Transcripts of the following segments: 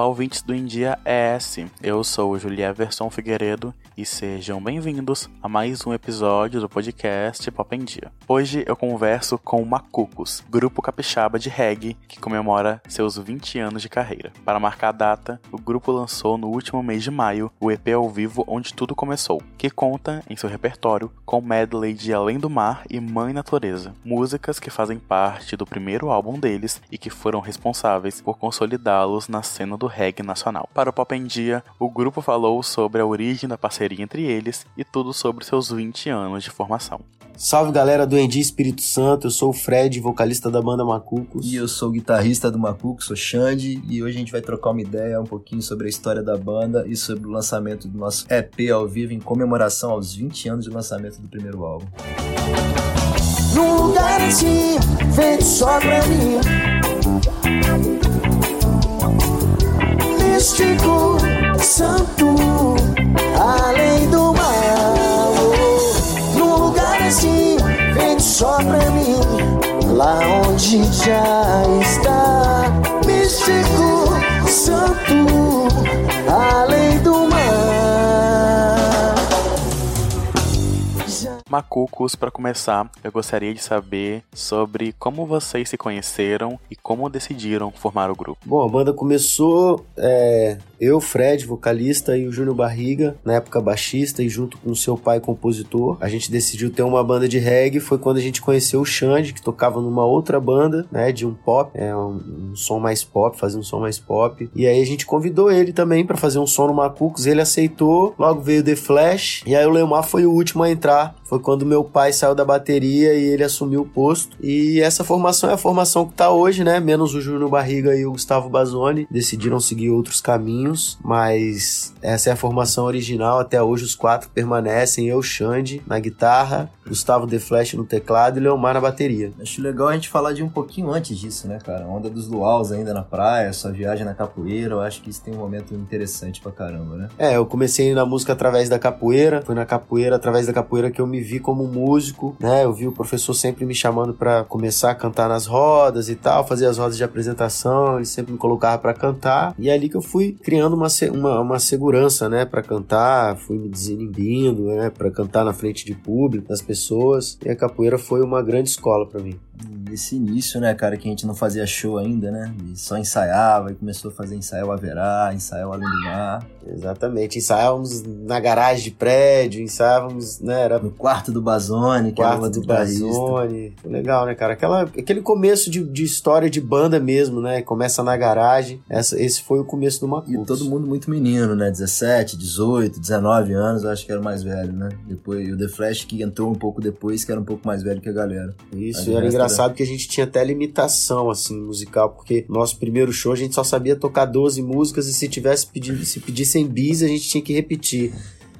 Olá, ouvintes do India ES. Eu sou o Julieverson Figueiredo e sejam bem-vindos a mais um episódio do podcast Pop em Dia. Hoje eu converso com o Macucos, grupo capixaba de reggae que comemora seus 20 anos de carreira. Para marcar a data, o grupo lançou no último mês de maio o EP ao vivo Onde Tudo Começou, que conta em seu repertório com medley de Além do Mar e Mãe Natureza, músicas que fazem parte do primeiro álbum deles e que foram responsáveis por consolidá-los na cena do reggae nacional. Para o Pop em Dia, o grupo falou sobre a origem da parceria entre eles e tudo sobre seus 20 anos de formação. Salve galera do Endi Espírito Santo, eu sou o Fred, vocalista da banda Macucos. E eu sou o guitarrista do Macucos, sou Xande, e hoje a gente vai trocar uma ideia um pouquinho sobre a história da banda e sobre o lançamento do nosso EP ao vivo em comemoração aos 20 anos de lançamento do primeiro álbum. Num lugar assim, feito só pra mim Macucos, para começar, eu gostaria de saber sobre como vocês se conheceram e como decidiram formar o grupo. Bom, a banda começou é, eu, Fred, vocalista, e o Júnior Barriga, na época baixista, e junto com seu pai compositor. A gente decidiu ter uma banda de reggae. Foi quando a gente conheceu o Xande, que tocava numa outra banda, né, de um pop, é um, um som mais pop, fazia um som mais pop. E aí a gente convidou ele também para fazer um som no Macucos. Ele aceitou. Logo veio The Flash. E aí o Leomar foi o último a entrar. Foi quando meu pai saiu da bateria e ele assumiu o posto. E essa formação é a formação que tá hoje, né? Menos o Júnior Barriga e o Gustavo Bazoni. Decidiram seguir outros caminhos, mas essa é a formação original. Até hoje os quatro permanecem. Eu, Xande, na guitarra, Gustavo The Flash no teclado e Leomar na bateria. Acho legal a gente falar de um pouquinho antes disso, né, cara? A onda dos luaus ainda na praia, sua viagem na capoeira. Eu acho que isso tem um momento interessante pra caramba, né? É, eu comecei na música através da capoeira. Foi na capoeira, através da capoeira que eu me vi como músico, né? Eu vi o professor sempre me chamando para começar a cantar nas rodas e tal, fazer as rodas de apresentação, ele sempre me colocava para cantar. E é ali que eu fui criando uma, uma, uma segurança, né, para cantar, fui me desinibindo, né, para cantar na frente de público, das pessoas. E a capoeira foi uma grande escola para mim. Esse início, né, cara, que a gente não fazia show ainda, né? E só ensaiava e começou a fazer ensaio a verá, ensaio além do mar. Exatamente. Ensaiávamos na garagem de prédio, ensaiávamos, né? Era no quarto do Bazone, que quarto do Bazone. Legal, né, cara? Aquela, aquele começo de, de história de banda mesmo, né? Começa na garagem. Essa, esse foi o começo do Macucos. E todo mundo muito menino, né? 17, 18, 19 anos, eu acho que era o mais velho, né? Depois, o The Flash que entrou um pouco depois, que era um pouco mais velho que a galera. Isso, era engraçado que a gente tinha até limitação, assim, musical, porque nosso primeiro show a gente só sabia tocar 12 músicas e se tivesse pedido, se pedissem bis, a gente tinha que repetir.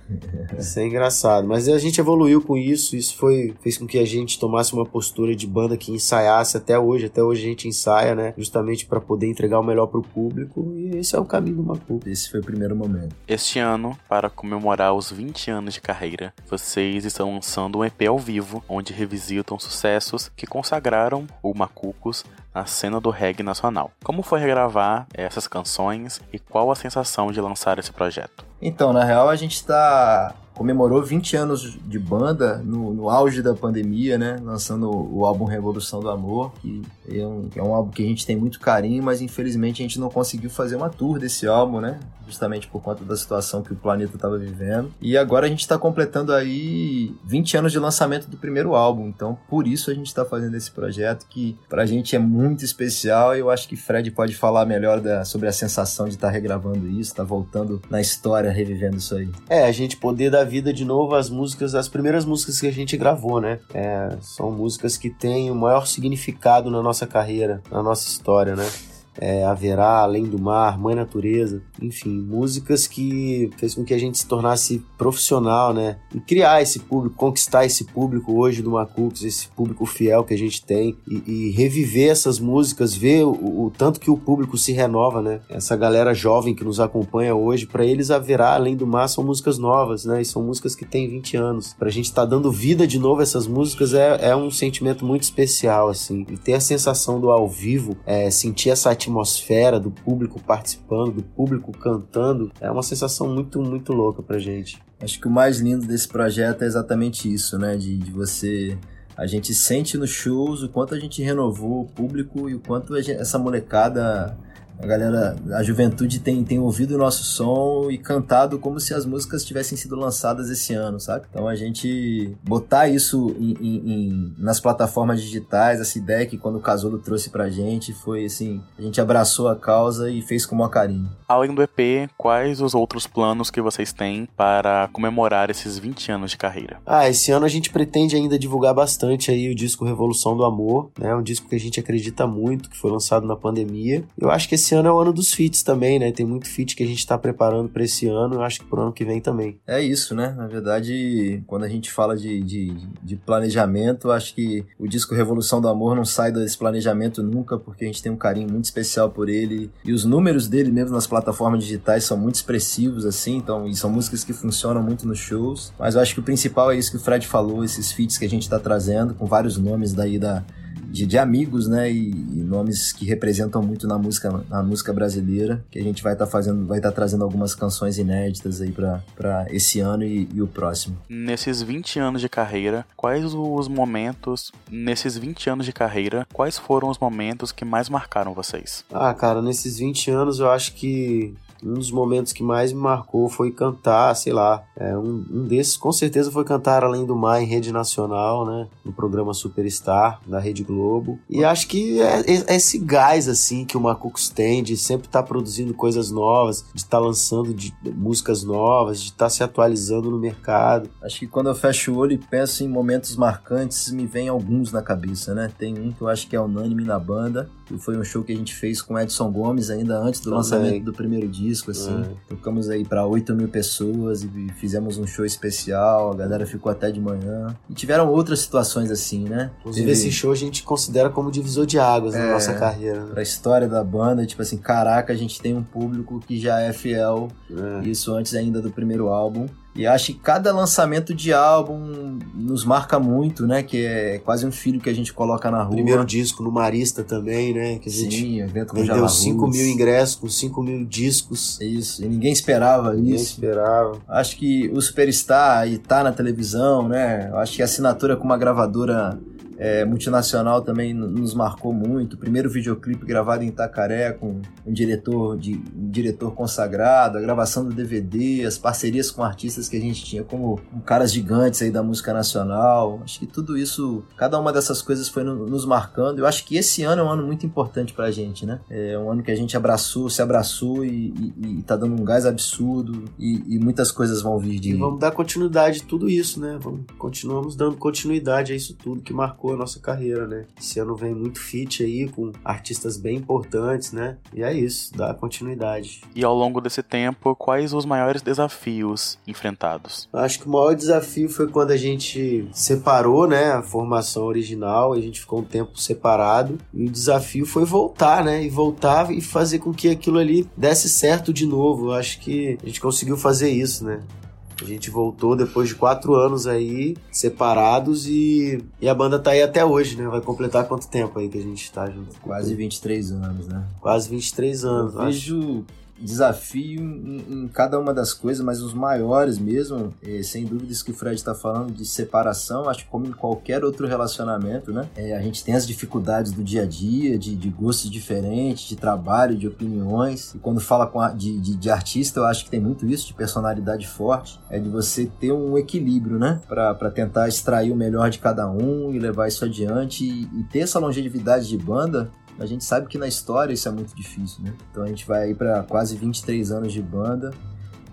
Isso é engraçado, mas a gente evoluiu com isso, isso foi fez com que a gente tomasse uma postura de banda que ensaiasse até hoje, até hoje a gente ensaia, né, justamente para poder entregar o melhor pro público, e esse é o caminho do Macu. Esse foi o primeiro momento. Este ano, para comemorar os 20 anos de carreira, vocês estão lançando um EP ao vivo, onde revisitam sucessos que consagraram o Macucos na cena do reggae nacional. Como foi regravar essas canções e qual a sensação de lançar esse projeto? Então, na real, a gente está comemorou 20 anos de banda no, no, auge da pandemia, né? Lançando o, álbum Revolução do Amor, que é, um, é um álbum que a gente tem muito carinho, mas infelizmente a gente não conseguiu fazer uma tour desse álbum, né? Justamente por conta da situação que o planeta estava vivendo. E agora a gente está completando aí 20 anos de lançamento do primeiro álbum, então por isso a gente está fazendo esse projeto que pra gente é muito especial e eu acho que Fred pode falar melhor da, sobre a sensação de estar tá regravando isso, estar tá voltando na história, revivendo isso aí. É, a gente poder dar vida de novo às músicas, as primeiras músicas que a gente gravou, né? É, são músicas que têm o maior significado na nossa carreira, na nossa história, né? É, Haverá, Além do Mar, Mãe Natureza, enfim, músicas que fez com que a gente se tornasse profissional, né? E criar esse público, conquistar esse público hoje do Macucos, esse público fiel que a gente tem e, e reviver essas músicas, ver o, o, tanto que o público se renova, né? Essa galera jovem que nos acompanha hoje, para eles Haverá, Além do Mar são músicas novas, né? E são músicas que têm 20 anos. Pra gente estar tá dando vida de novo a essas músicas é, é um sentimento muito especial, assim. E ter a sensação do ao vivo, é, sentir essa atmosfera do público participando, do público cantando, é uma sensação muito, muito louca pra gente. Acho que o mais lindo desse projeto é exatamente isso, né? De, de você. A gente sente nos shows o quanto a gente renovou o público e o quanto gente, essa molecada a galera, a juventude tem, tem ouvido o nosso som e cantado como se as músicas tivessem sido lançadas esse ano, sabe? Então a gente botar isso em, em, em, nas plataformas digitais, essa ideia que quando o Casulo trouxe pra gente foi assim, a gente abraçou a causa e fez com o maior carinho. Além do EP, quais os outros planos que vocês têm para comemorar esses 20 anos de carreira? Ah, esse ano a gente pretende ainda divulgar bastante aí o disco Revolução do Amor, né? Um disco que a gente acredita muito, que foi lançado na pandemia. Eu acho que esse esse ano é o ano dos feats também, né? Tem muito feat que a gente tá preparando para esse ano, eu acho que pro ano que vem também. É isso, né? Na verdade, quando a gente fala de, de, de planejamento, acho que o disco Revolução do Amor não sai desse planejamento nunca, porque a gente tem um carinho muito especial por ele. E os números dele mesmo nas plataformas digitais são muito expressivos, assim, então, e são músicas que funcionam muito nos shows. Mas eu acho que o principal é isso que o Fred falou, esses feats que a gente tá trazendo, com vários nomes daí da de, de amigos, né? E, e, nomes que representam muito na música, na música brasileira, que a gente vai estar tá fazendo, vai estar tá trazendo algumas canções inéditas aí para esse ano e, e, o próximo. Nesses 20 anos de carreira, quais os momentos, nesses 20 anos de carreira, quais foram os momentos que mais marcaram vocês? Ah, cara, nesses 20 anos eu acho que um dos momentos que mais me marcou foi cantar, sei lá, é, um, um desses com certeza foi cantar Além do Mar em rede nacional, né, no programa Superstar da Rede Globo. E acho que é, é esse gás assim que o Macucos tem de sempre estar tá produzindo coisas novas, de estar tá lançando de, de músicas novas, de estar tá se atualizando no mercado. Acho que quando eu fecho o olho e penso em momentos marcantes, me vem alguns na cabeça, né? Tem um que eu acho que é unânime na banda, que foi um show que a gente fez com Edson Gomes ainda antes do Também. lançamento do primeiro disco, assim. É. Tocamos aí para 8 mil pessoas e fizemos um show especial, a galera ficou até de manhã. E tiveram outras situações assim, né? Inclusive, Teve... esse show a gente considera como divisor de águas é, na nossa carreira. Né? Pra história da banda, tipo assim, caraca, a gente tem um público que já é fiel. É. Isso antes ainda do primeiro álbum. E acho que cada lançamento de álbum nos marca muito, né? Que é quase um filho que a gente coloca na rua. Primeiro disco no Marista também, né? Que a gente Sim, evento com vendeu 5 mil ingressos com 5 mil discos. Isso, e ninguém esperava ninguém isso. Ninguém esperava. Acho que o Superstar e tá na televisão, né? Acho que a assinatura com uma gravadora é, multinacional também nos marcou muito. O primeiro videoclipe gravado em Itacaré com um diretor, de, um diretor consagrado, a gravação do DVD, as parcerias com artistas que a gente tinha como caras gigantes aí da música nacional. Acho que tudo isso, cada uma dessas coisas foi no, nos marcando. Eu acho que esse ano é um ano muito importante pra gente, né? É um ano que a gente abraçou, se abraçou e, e, e tá dando um gás absurdo e, e, muitas coisas vão vir de. E vamos dar continuidade a tudo isso, né? Vamos, continuamos dando continuidade a isso tudo que marcou a nossa carreira, né? Esse ano vem muito fit aí com artistas bem importantes, né? E é isso, dá continuidade. E ao longo desse tempo, quais os maiores desafios enfrentados? Acho que o maior desafio foi quando a gente separou, né, a formação original, a gente ficou um tempo separado, e o desafio foi voltar, né? E voltar e fazer com que aquilo ali desse certo de novo. Eu acho que a gente conseguiu fazer isso, né? A gente voltou depois de quatro anos aí, separados, e, e a banda tá aí até hoje, né? Vai completar quanto tempo aí que a gente tá junto? Quase 23 anos, né? Quase 23 anos. Eu vejo desafio em, em, cada uma das coisas, mas os maiores mesmo, é, sem dúvidas que o Fred está falando de separação, acho que como em qualquer outro relacionamento, né? É, a gente tem as dificuldades do dia a dia, de, de gostos diferentes, de trabalho, de opiniões. E quando fala a, de, de, de, artista, eu acho que tem muito isso, de personalidade forte, é de você ter um equilíbrio, né? Para tentar extrair o melhor de cada um e levar isso adiante e, e ter essa longevidade de banda a gente sabe que na história isso é muito difícil, né? Então a gente vai aí para quase 23 anos de banda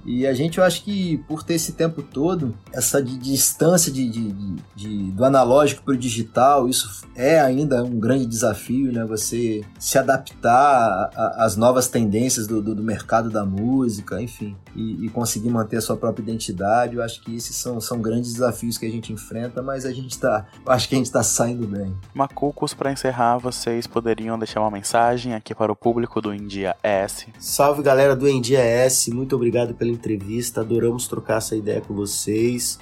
e a gente, eu acho que por ter esse tempo todo, essa de, de distância de, de, de, do analógico para o digital, isso é ainda um grande desafio, né? Você se adaptar às novas tendências do, do, do, mercado da música, enfim, e, e, conseguir manter a sua própria identidade. Eu acho que esses são, são grandes desafios que a gente enfrenta, mas a gente está, acho que a gente está saindo bem. Macucos, para encerrar, vocês poderiam deixar uma mensagem aqui para o público do India S. Salve galera do India S, muito obrigado pela entrevista, adoramos trocar essa ideia com vocês.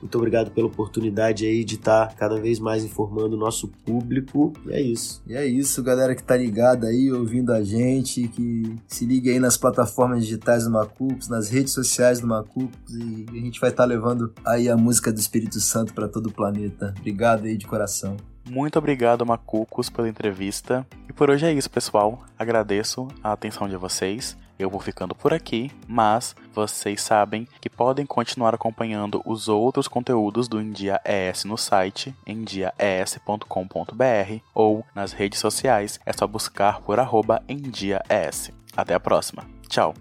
Muito obrigado pela oportunidade aí de estar cada vez mais informando o nosso público. E é isso. E é isso, galera que tá ligada aí, ouvindo a gente, que se liga aí nas plataformas digitais do Macucos, nas redes sociais do Macucos e a gente vai estar tá levando aí a música do Espírito Santo para todo o planeta. Obrigado aí de coração. Muito obrigado, Macucos, pela entrevista. E por hoje é isso, pessoal. Agradeço a atenção de vocês. Eu vou ficando por aqui, mas vocês sabem que podem continuar acompanhando os outros conteúdos do Endia ES no site endiaes.com.br ou nas redes sociais, é só buscar por arroba. Até a próxima. Tchau!